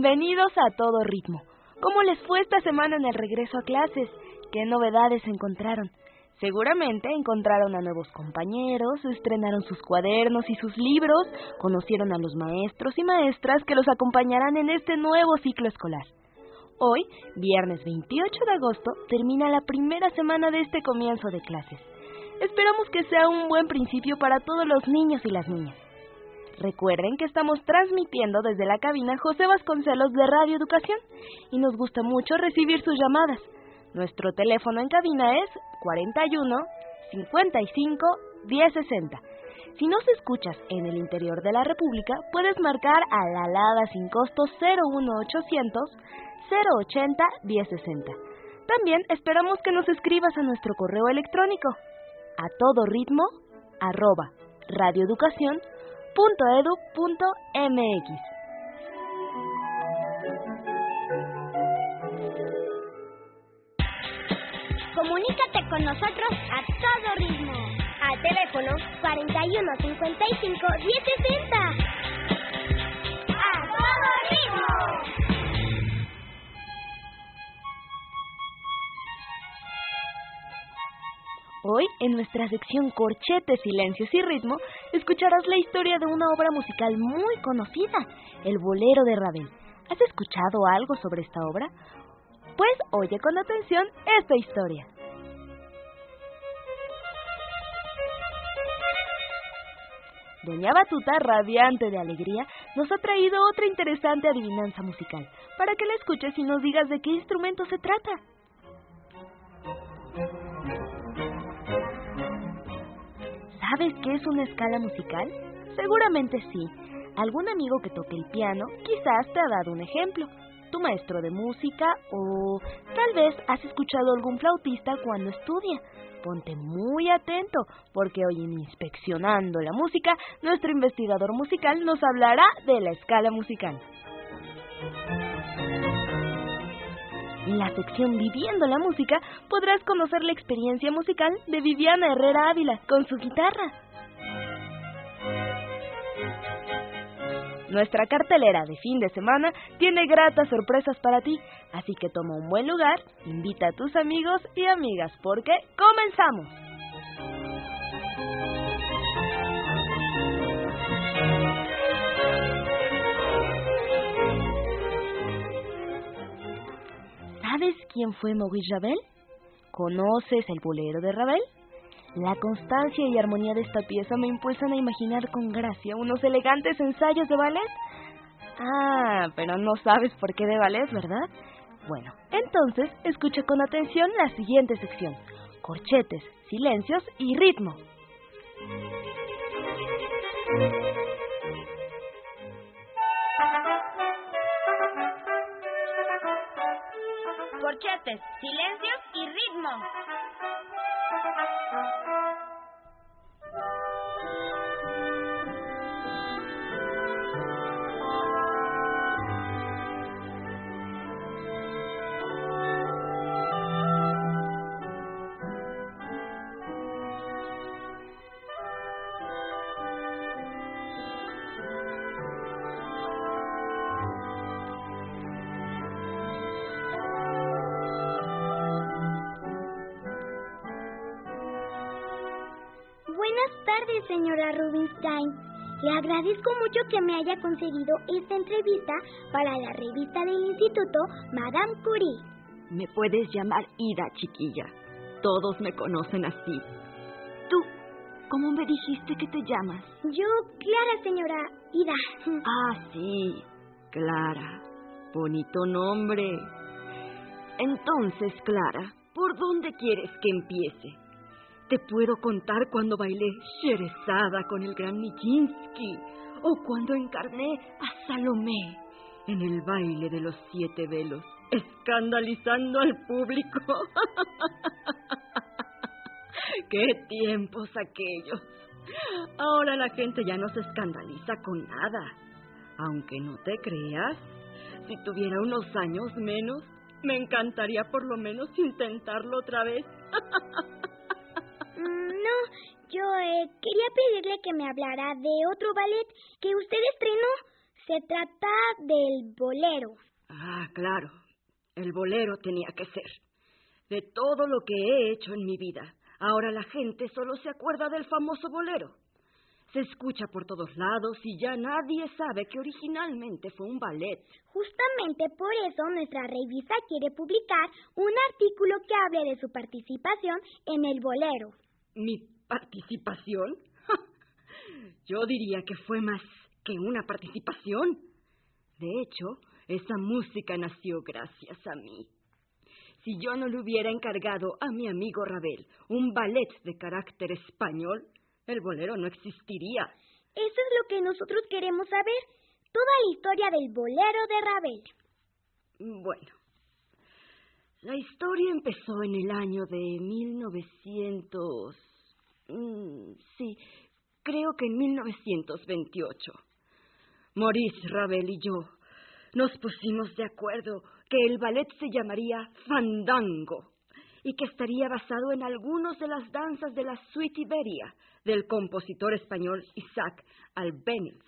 Bienvenidos a Todo Ritmo. ¿Cómo les fue esta semana en el regreso a clases? ¿Qué novedades encontraron? Seguramente encontraron a nuevos compañeros, estrenaron sus cuadernos y sus libros, conocieron a los maestros y maestras que los acompañarán en este nuevo ciclo escolar. Hoy, viernes 28 de agosto, termina la primera semana de este comienzo de clases. Esperamos que sea un buen principio para todos los niños y las niñas. Recuerden que estamos transmitiendo desde la cabina José Vasconcelos de Radio Educación y nos gusta mucho recibir sus llamadas. Nuestro teléfono en cabina es 41 55 1060. Si nos escuchas en el interior de la República, puedes marcar a la alada sin costo 01800 080 1060. También esperamos que nos escribas a nuestro correo electrónico a todo ritmo arroba radioeducación.edu.mx. Comunícate con nosotros a todo ritmo. Al teléfono 41 55 1060. Hoy, en nuestra sección Corchetes, Silencios y Ritmo, escucharás la historia de una obra musical muy conocida, El Bolero de Ravel. ¿Has escuchado algo sobre esta obra? Pues oye con atención esta historia. Doña Batuta, radiante de alegría, nos ha traído otra interesante adivinanza musical, para que la escuches y nos digas de qué instrumento se trata. ¿Sabes qué es una escala musical? Seguramente sí. Algún amigo que toque el piano quizás te ha dado un ejemplo. Tu maestro de música o tal vez has escuchado algún flautista cuando estudia. Ponte muy atento porque hoy en Inspeccionando la Música, nuestro investigador musical nos hablará de la escala musical. En la sección Viviendo la Música podrás conocer la experiencia musical de Viviana Herrera Ávila con su guitarra. Nuestra cartelera de fin de semana tiene gratas sorpresas para ti, así que toma un buen lugar, invita a tus amigos y amigas porque comenzamos. ¿Sabes quién fue Maurice Ravel? ¿Conoces el bolero de Ravel? La constancia y armonía de esta pieza me impulsan a imaginar con gracia unos elegantes ensayos de ballet. Ah, pero no sabes por qué de ballet, ¿verdad? Bueno, entonces escucha con atención la siguiente sección. Corchetes, silencios y ritmo. Silencios y ritmo. Agradezco mucho que me haya conseguido esta entrevista para la revista del Instituto Madame Curie. Me puedes llamar Ida, chiquilla. Todos me conocen así. Tú, ¿cómo me dijiste que te llamas? Yo, Clara, señora Ida. Ah, sí, Clara. Bonito nombre. Entonces, Clara, ¿por dónde quieres que empiece? Te puedo contar cuando bailé Sherezada con el gran Nijinsky o cuando encarné a Salomé en el baile de los siete velos, escandalizando al público. ¡Qué tiempos aquellos! Ahora la gente ya no se escandaliza con nada. Aunque no te creas, si tuviera unos años menos, me encantaría por lo menos intentarlo otra vez. No, yo eh, quería pedirle que me hablara de otro ballet que usted estrenó. Se trata del bolero. Ah, claro. El bolero tenía que ser. De todo lo que he hecho en mi vida, ahora la gente solo se acuerda del famoso bolero. Se escucha por todos lados y ya nadie sabe que originalmente fue un ballet. Justamente por eso nuestra revista quiere publicar un artículo que hable de su participación en el bolero. ¿Mi participación? Yo diría que fue más que una participación. De hecho, esa música nació gracias a mí. Si yo no le hubiera encargado a mi amigo Ravel un ballet de carácter español, el bolero no existiría. Eso es lo que nosotros queremos saber. Toda la historia del bolero de Ravel. Bueno, la historia empezó en el año de 1900. Mm, sí, creo que en 1928. Maurice Ravel y yo nos pusimos de acuerdo que el ballet se llamaría Fandango y que estaría basado en algunos de las danzas de la Suite Iberia del compositor español Isaac Albéniz.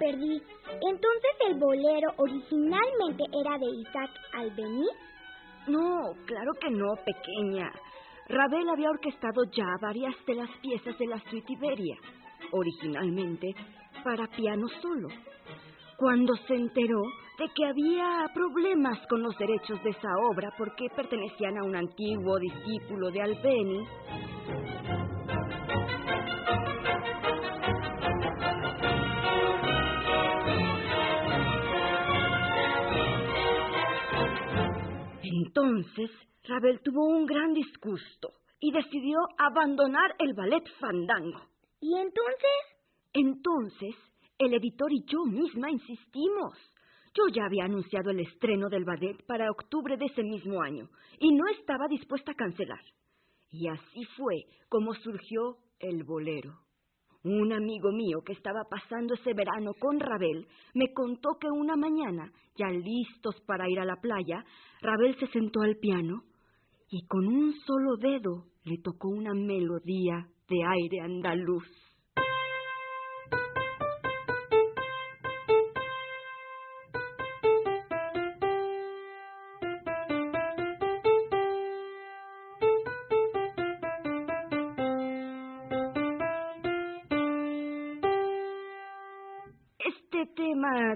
Perdí. Entonces el bolero originalmente era de Isaac Albéniz. No, claro que no, pequeña. Ravel había orquestado ya varias de las piezas de la suite Iberia, originalmente para piano solo. Cuando se enteró de que había problemas con los derechos de esa obra porque pertenecían a un antiguo discípulo de Albeni, Entonces, Ravel tuvo un gran disgusto y decidió abandonar el ballet fandango. ¿Y entonces? Entonces, el editor y yo misma insistimos. Yo ya había anunciado el estreno del ballet para octubre de ese mismo año y no estaba dispuesta a cancelar. Y así fue como surgió el bolero. Un amigo mío que estaba pasando ese verano con Ravel me contó que una mañana, ya listos para ir a la playa, Ravel se sentó al piano y con un solo dedo le tocó una melodía de aire andaluz.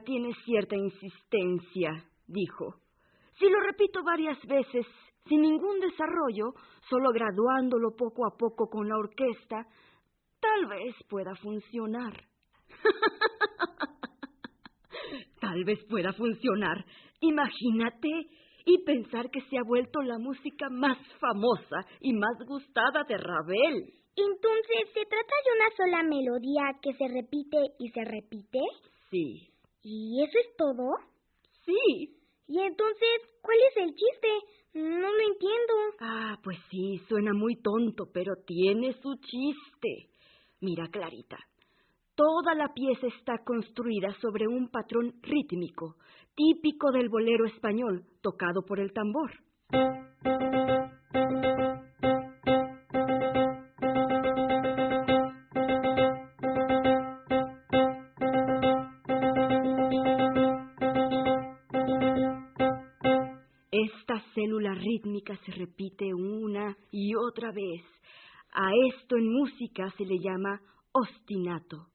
Tiene cierta insistencia, dijo. Si lo repito varias veces, sin ningún desarrollo, solo graduándolo poco a poco con la orquesta, tal vez pueda funcionar. tal vez pueda funcionar. Imagínate y pensar que se ha vuelto la música más famosa y más gustada de Ravel. Entonces, ¿se trata de una sola melodía que se repite y se repite? Sí. ¿Y eso es todo? Sí. ¿Y entonces cuál es el chiste? No lo entiendo. Ah, pues sí, suena muy tonto, pero tiene su chiste. Mira, Clarita, toda la pieza está construida sobre un patrón rítmico, típico del bolero español, tocado por el tambor. Vez. A esto en música se le llama ostinato.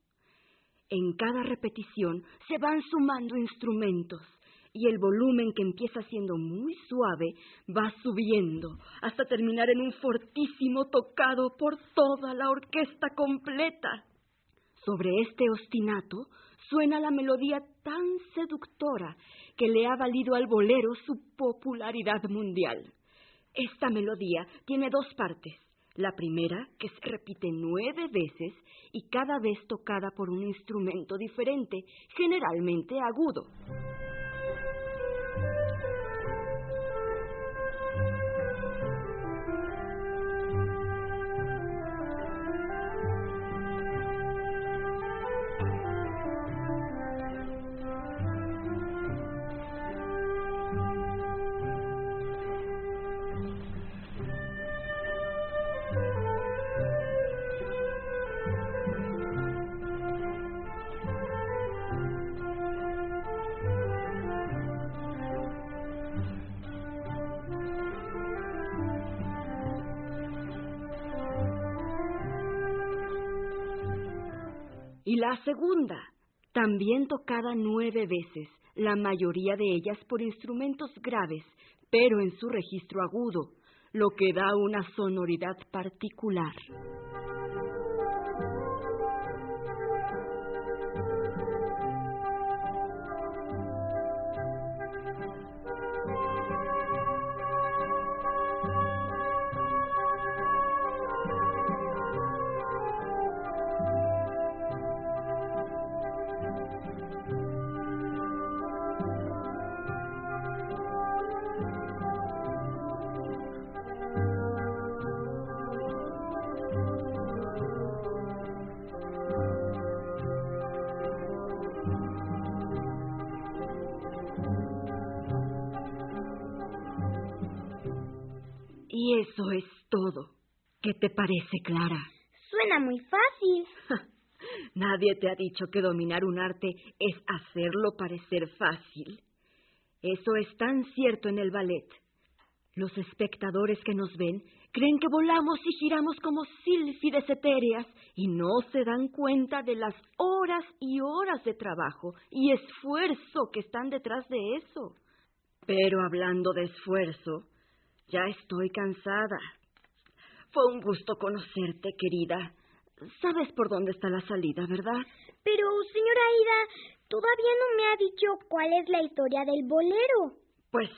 En cada repetición se van sumando instrumentos y el volumen que empieza siendo muy suave va subiendo hasta terminar en un fortísimo tocado por toda la orquesta completa. Sobre este ostinato suena la melodía tan seductora que le ha valido al bolero su popularidad mundial. Esta melodía tiene dos partes, La primera, que se repite nueve veces y cada vez tocada por un instrumento diferente, generalmente agudo. La segunda, también tocada nueve veces, la mayoría de ellas por instrumentos graves, pero en su registro agudo, lo que da una sonoridad particular. Parece, Clara? Suena muy fácil. Nadie te ha dicho que dominar un arte es hacerlo parecer fácil. Eso es tan cierto en el ballet. Los espectadores que nos ven creen que volamos y giramos como sílfides etéreas y no se dan cuenta de las horas y horas de trabajo y esfuerzo que están detrás de eso. Pero hablando de esfuerzo, ya estoy cansada. Fue un gusto conocerte, querida. Sabes por dónde está la salida, ¿verdad? Pero, señora Aida, todavía no me ha dicho cuál es la historia del bolero. Pues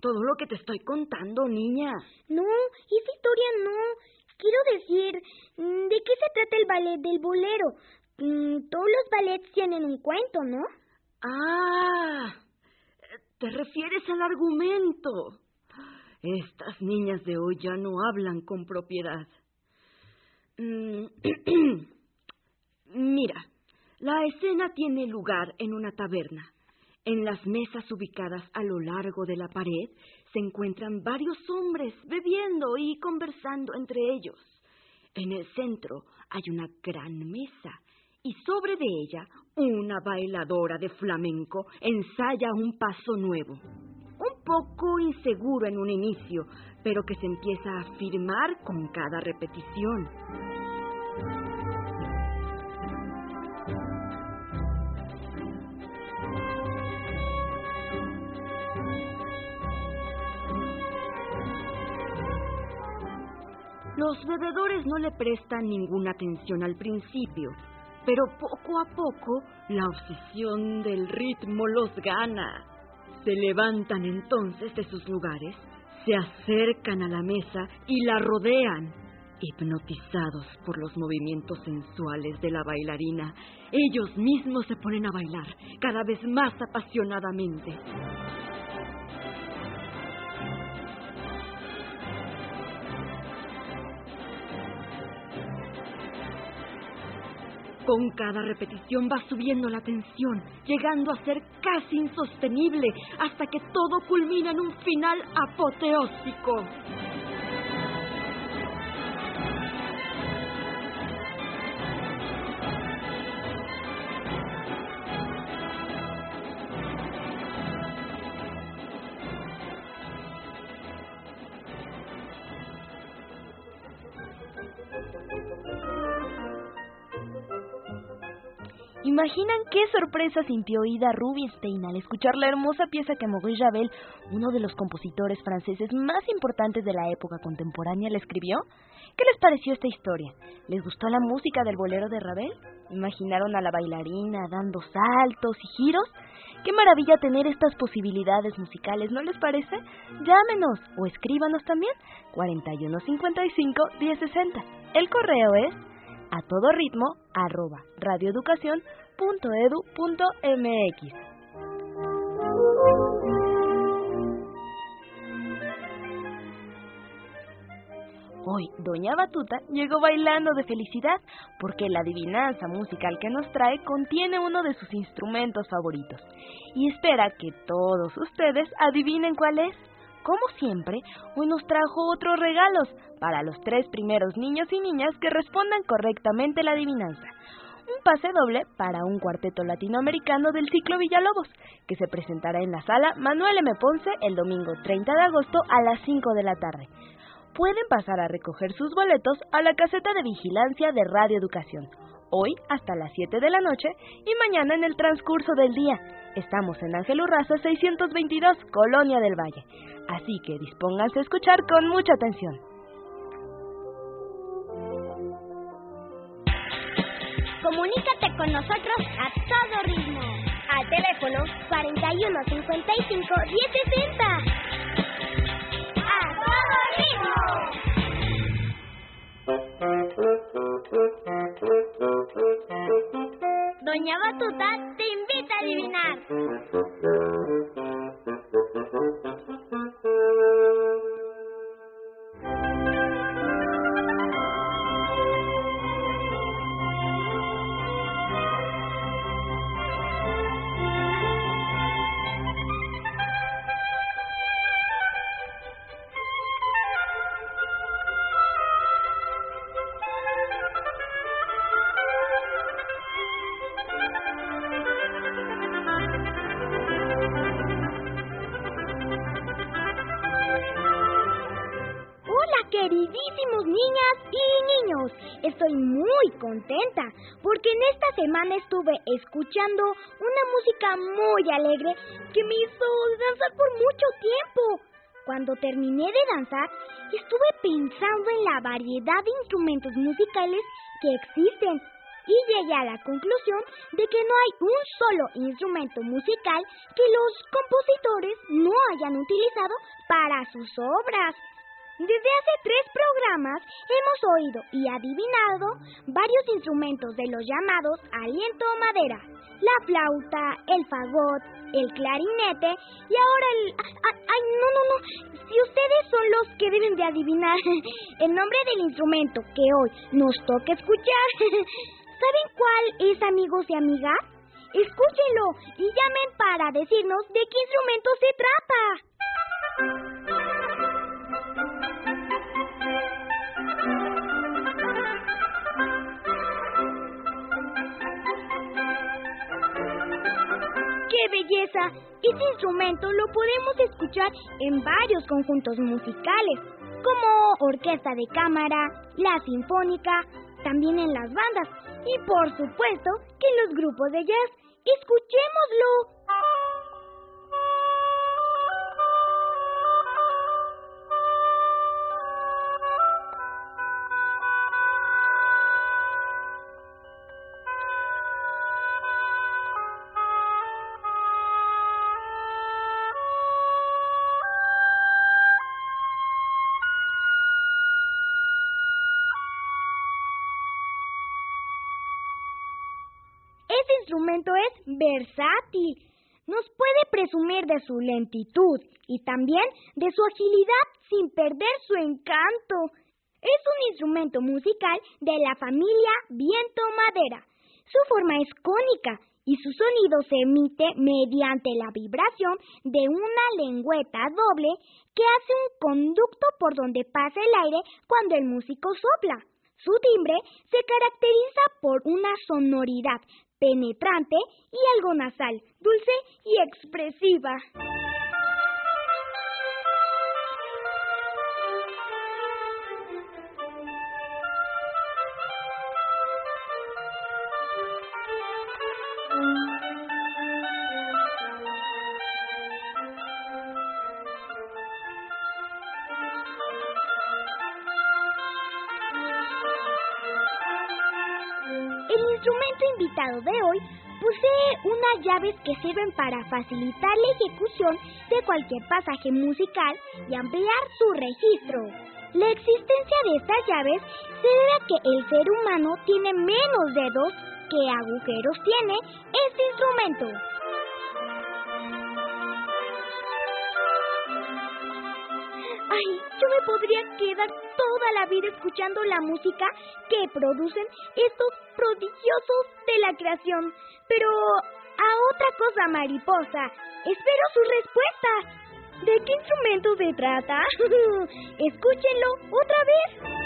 todo lo que te estoy contando, niña. No, esa historia no. Quiero decir, ¿de qué se trata el ballet del bolero? Mm, todos los ballets tienen un cuento, ¿no? Ah, te refieres al argumento. Estas niñas de hoy ya no hablan con propiedad. Mm, Mira, la escena tiene lugar en una taberna. En las mesas ubicadas a lo largo de la pared se encuentran varios hombres bebiendo y conversando entre ellos. En el centro hay una gran mesa y sobre de ella una bailadora de flamenco ensaya un paso nuevo poco inseguro en un inicio, pero que se empieza a afirmar con cada repetición. Los bebedores no le prestan ninguna atención al principio, pero poco a poco la obsesión del ritmo los gana. Se levantan entonces de sus lugares, se acercan a la mesa y la rodean. Hipnotizados por los movimientos sensuales de la bailarina, ellos mismos se ponen a bailar cada vez más apasionadamente. Con cada repetición va subiendo la tensión, llegando a ser casi insostenible, hasta que todo culmina en un final apoteósico. ¿Imaginan qué sorpresa sintió Ida Rubinstein al escuchar la hermosa pieza que Maurice Ravel, uno de los compositores franceses más importantes de la época contemporánea, le escribió? ¿Qué les pareció esta historia? ¿Les gustó la música del bolero de Ravel? ¿Imaginaron a la bailarina dando saltos y giros? Qué maravilla tener estas posibilidades musicales, ¿no les parece? Llámenos o escríbanos también 4155 1060. El correo es a todo ritmo arroba radioeducación.edu.mx. Hoy, Doña Batuta llegó bailando de felicidad porque la adivinanza musical que nos trae contiene uno de sus instrumentos favoritos y espera que todos ustedes adivinen cuál es. Como siempre, hoy nos trajo otros regalos para los tres primeros niños y niñas que respondan correctamente la adivinanza. Un pase doble para un cuarteto latinoamericano del ciclo Villalobos, que se presentará en la sala Manuel M. Ponce el domingo 30 de agosto a las 5 de la tarde pueden pasar a recoger sus boletos a la caseta de vigilancia de Radio Educación, hoy hasta las 7 de la noche y mañana en el transcurso del día. Estamos en Ángel Urraza 622, Colonia del Valle, así que dispónganse a escuchar con mucha atención. Comunícate con nosotros a todo ritmo. Al teléfono 4155 1060. Doña Batuta te invita a adivinar. Contenta porque en esta semana estuve escuchando una música muy alegre que me hizo danzar por mucho tiempo. Cuando terminé de danzar, estuve pensando en la variedad de instrumentos musicales que existen y llegué a la conclusión de que no hay un solo instrumento musical que los compositores no hayan utilizado para sus obras. Desde hace tres programas hemos oído y adivinado varios instrumentos de los llamados aliento madera, la flauta, el fagot, el clarinete y ahora el... ¡Ay, no, no, no! Si ustedes son los que deben de adivinar el nombre del instrumento que hoy nos toca escuchar, ¿saben cuál es, amigos y amigas? Escúchenlo y llamen para decirnos de qué instrumento se trata. ¡Qué belleza! Este instrumento lo podemos escuchar en varios conjuntos musicales, como orquesta de cámara, la sinfónica, también en las bandas y por supuesto que en los grupos de jazz. ¡Escuchémoslo! Instrumento es versátil. Nos puede presumir de su lentitud y también de su agilidad sin perder su encanto. Es un instrumento musical de la familia viento madera. Su forma es cónica y su sonido se emite mediante la vibración de una lengüeta doble que hace un conducto por donde pasa el aire cuando el músico sopla. Su timbre se caracteriza por una sonoridad penetrante y algo nasal, dulce y expresiva. De hoy Posee unas llaves que sirven para facilitar la ejecución de cualquier pasaje musical y ampliar su registro. La existencia de estas llaves se debe a que el ser humano tiene menos dedos que agujeros tiene este instrumento. Yo me podría quedar toda la vida escuchando la música que producen estos prodigiosos de la creación. Pero a otra cosa, mariposa, espero su respuesta. ¿De qué instrumento se trata? Escúchenlo otra vez.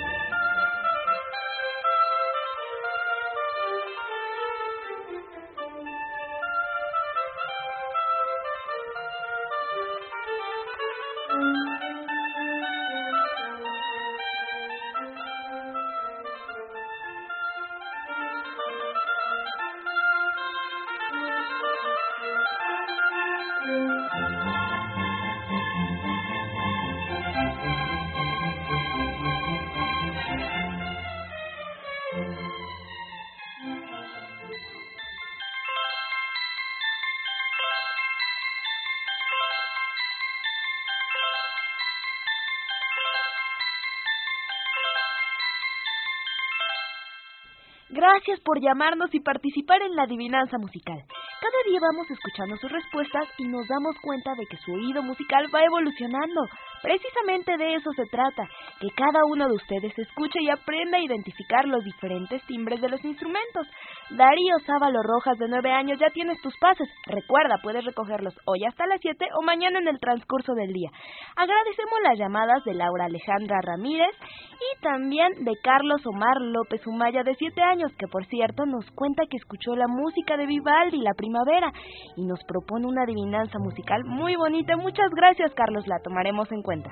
Gracias por llamarnos y participar en la adivinanza musical. Cada día vamos escuchando sus respuestas y nos damos cuenta de que su oído musical va evolucionando. Precisamente de eso se trata, que cada uno de ustedes escuche y aprenda a identificar los diferentes timbres de los instrumentos. Darío Sábalo Rojas, de nueve años, ya tienes tus pases. Recuerda, puedes recogerlos hoy hasta las 7 o mañana en el transcurso del día. Agradecemos las llamadas de Laura Alejandra Ramírez y también de Carlos Omar López Humaya, de siete años, que por cierto nos cuenta que escuchó la música de Vivaldi la primavera y nos propone una adivinanza musical muy bonita. Muchas gracias, Carlos, la tomaremos en cuenta.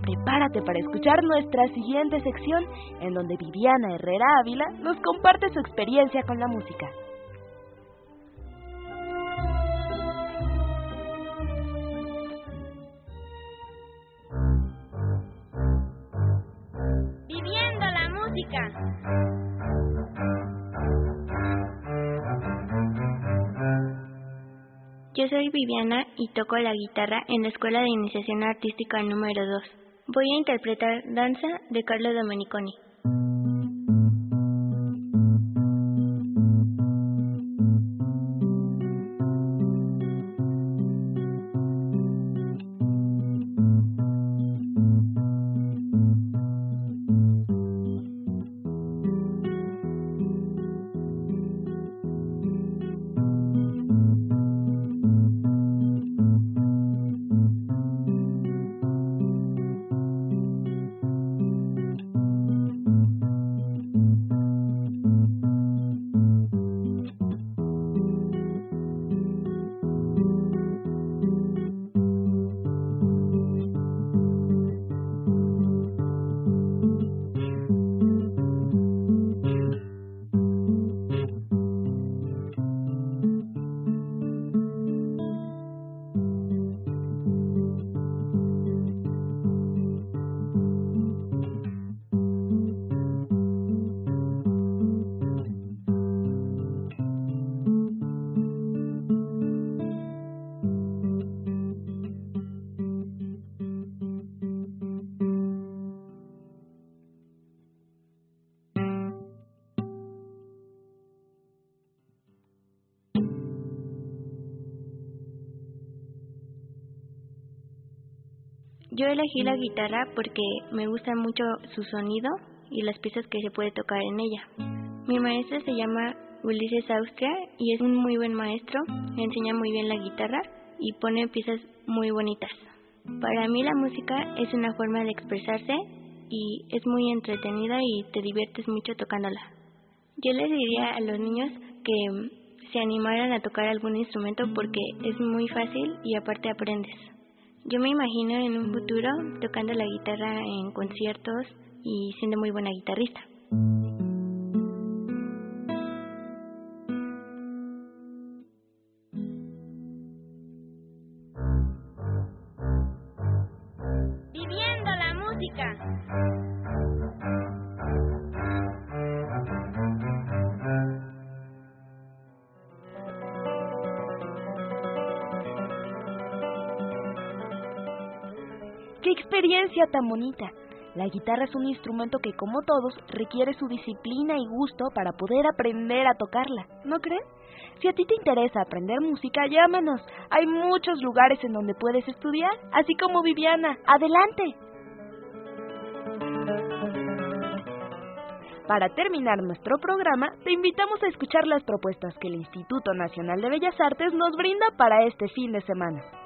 Prepárate para escuchar nuestra siguiente sección en donde Viviana Herrera Ávila nos comparte su experiencia con la música. Viviendo la música. Soy Viviana y toco la guitarra en la Escuela de Iniciación Artística número 2. Voy a interpretar Danza de Carlo Domeniconi. Yo elegí la guitarra porque me gusta mucho su sonido y las piezas que se puede tocar en ella. Mi maestro se llama Ulises Austria y es un muy buen maestro, enseña muy bien la guitarra y pone piezas muy bonitas. Para mí la música es una forma de expresarse y es muy entretenida y te diviertes mucho tocándola. Yo les diría a los niños que se animaran a tocar algún instrumento porque es muy fácil y aparte aprendes. Yo me imagino en un futuro tocando la guitarra en conciertos y siendo muy buena guitarrista. Tan bonita! La guitarra es un instrumento que, como todos, requiere su disciplina y gusto para poder aprender a tocarla, ¿no creen? Si a ti te interesa aprender música, llámanos. Hay muchos lugares en donde puedes estudiar, así como Viviana. ¡Adelante! Para terminar nuestro programa, te invitamos a escuchar las propuestas que el Instituto Nacional de Bellas Artes nos brinda para este fin de semana.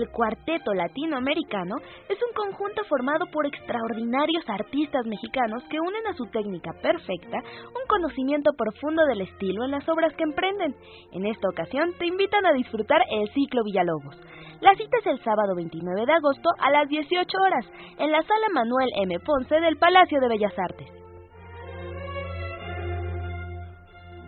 El Cuarteto Latinoamericano es un conjunto formado por extraordinarios artistas mexicanos que unen a su técnica perfecta un conocimiento profundo del estilo en las obras que emprenden. En esta ocasión te invitan a disfrutar el ciclo Villalobos. La cita es el sábado 29 de agosto a las 18 horas en la sala Manuel M. Ponce del Palacio de Bellas Artes.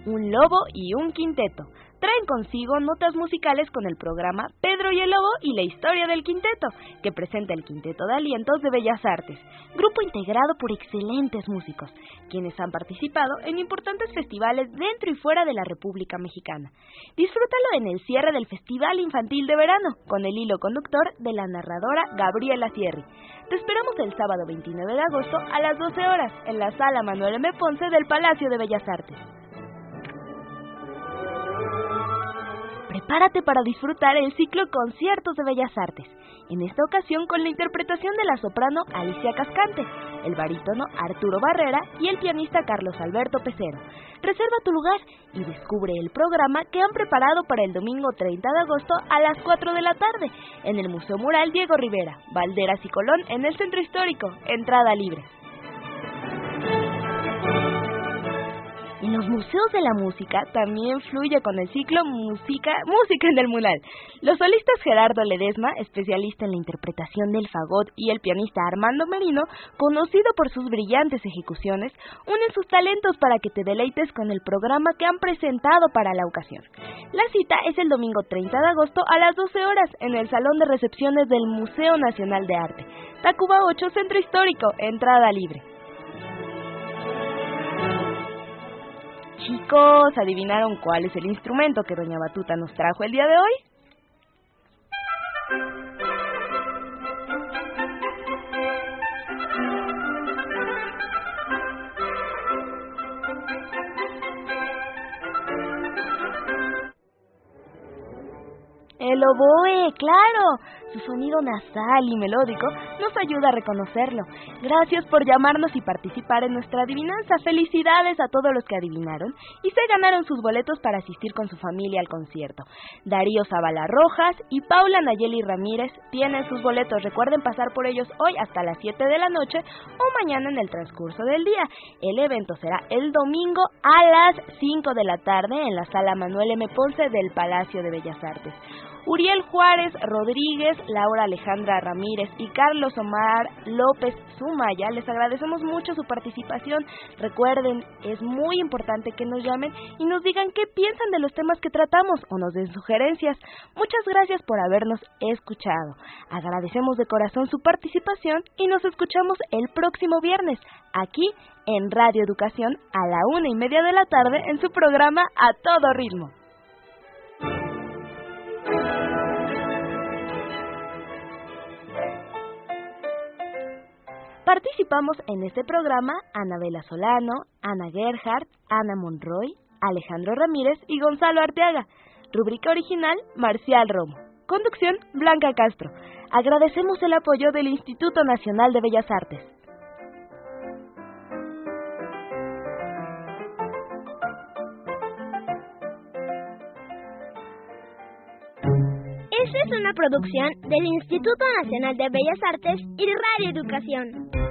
Un lobo y un quinteto traen consigo notas musicales con el programa Pedro y el Lobo y la historia del quinteto, que presenta el Quinteto de Alientos de Bellas Artes, grupo integrado por excelentes músicos, quienes han participado en importantes festivales dentro y fuera de la República Mexicana. Disfrútalo en el cierre del Festival Infantil de Verano, con el hilo conductor de la narradora Gabriela Sierri. Te esperamos el sábado 29 de agosto a las 12 horas en la sala Manuel M. Ponce del Palacio de Bellas Artes. Prepárate para disfrutar el ciclo Conciertos de Bellas Artes, en esta ocasión con la interpretación de la soprano Alicia Cascante, el barítono Arturo Barrera y el pianista Carlos Alberto Pecero. Reserva tu lugar y descubre el programa que han preparado para el domingo 30 de agosto a las 4 de la tarde en el Museo Mural Diego Rivera, Valderas y Colón en el Centro Histórico, entrada libre. En los museos de la música también fluye con el ciclo Música, música en el Mural. Los solistas Gerardo Ledesma, especialista en la interpretación del fagot, y el pianista Armando Merino, conocido por sus brillantes ejecuciones, unen sus talentos para que te deleites con el programa que han presentado para la ocasión. La cita es el domingo 30 de agosto a las 12 horas en el Salón de Recepciones del Museo Nacional de Arte. Tacuba 8, Centro Histórico, entrada libre. Chicos, ¿adivinaron cuál es el instrumento que Doña Batuta nos trajo el día de hoy? El oboe, claro. Su sonido nasal y melódico nos ayuda a reconocerlo. Gracias por llamarnos y participar en nuestra adivinanza. Felicidades a todos los que adivinaron y se ganaron sus boletos para asistir con su familia al concierto. Darío Zavala Rojas y Paula Nayeli Ramírez tienen sus boletos. Recuerden pasar por ellos hoy hasta las 7 de la noche o mañana en el transcurso del día. El evento será el domingo a las 5 de la tarde en la sala Manuel M. Ponce del Palacio de Bellas Artes. Uriel Juárez Rodríguez, Laura Alejandra Ramírez y Carlos Omar López Sumaya. Les agradecemos mucho su participación. Recuerden, es muy importante que nos llamen y nos digan qué piensan de los temas que tratamos o nos den sugerencias. Muchas gracias por habernos escuchado. Agradecemos de corazón su participación y nos escuchamos el próximo viernes aquí en Radio Educación a la una y media de la tarde en su programa A Todo Ritmo. Participamos en este programa Anabela Solano, Ana Gerhardt, Ana Monroy, Alejandro Ramírez y Gonzalo Arteaga. Rúbrica original Marcial Romo. Conducción Blanca Castro. Agradecemos el apoyo del Instituto Nacional de Bellas Artes. Es una producción del Instituto Nacional de Bellas Artes y Radio Educación.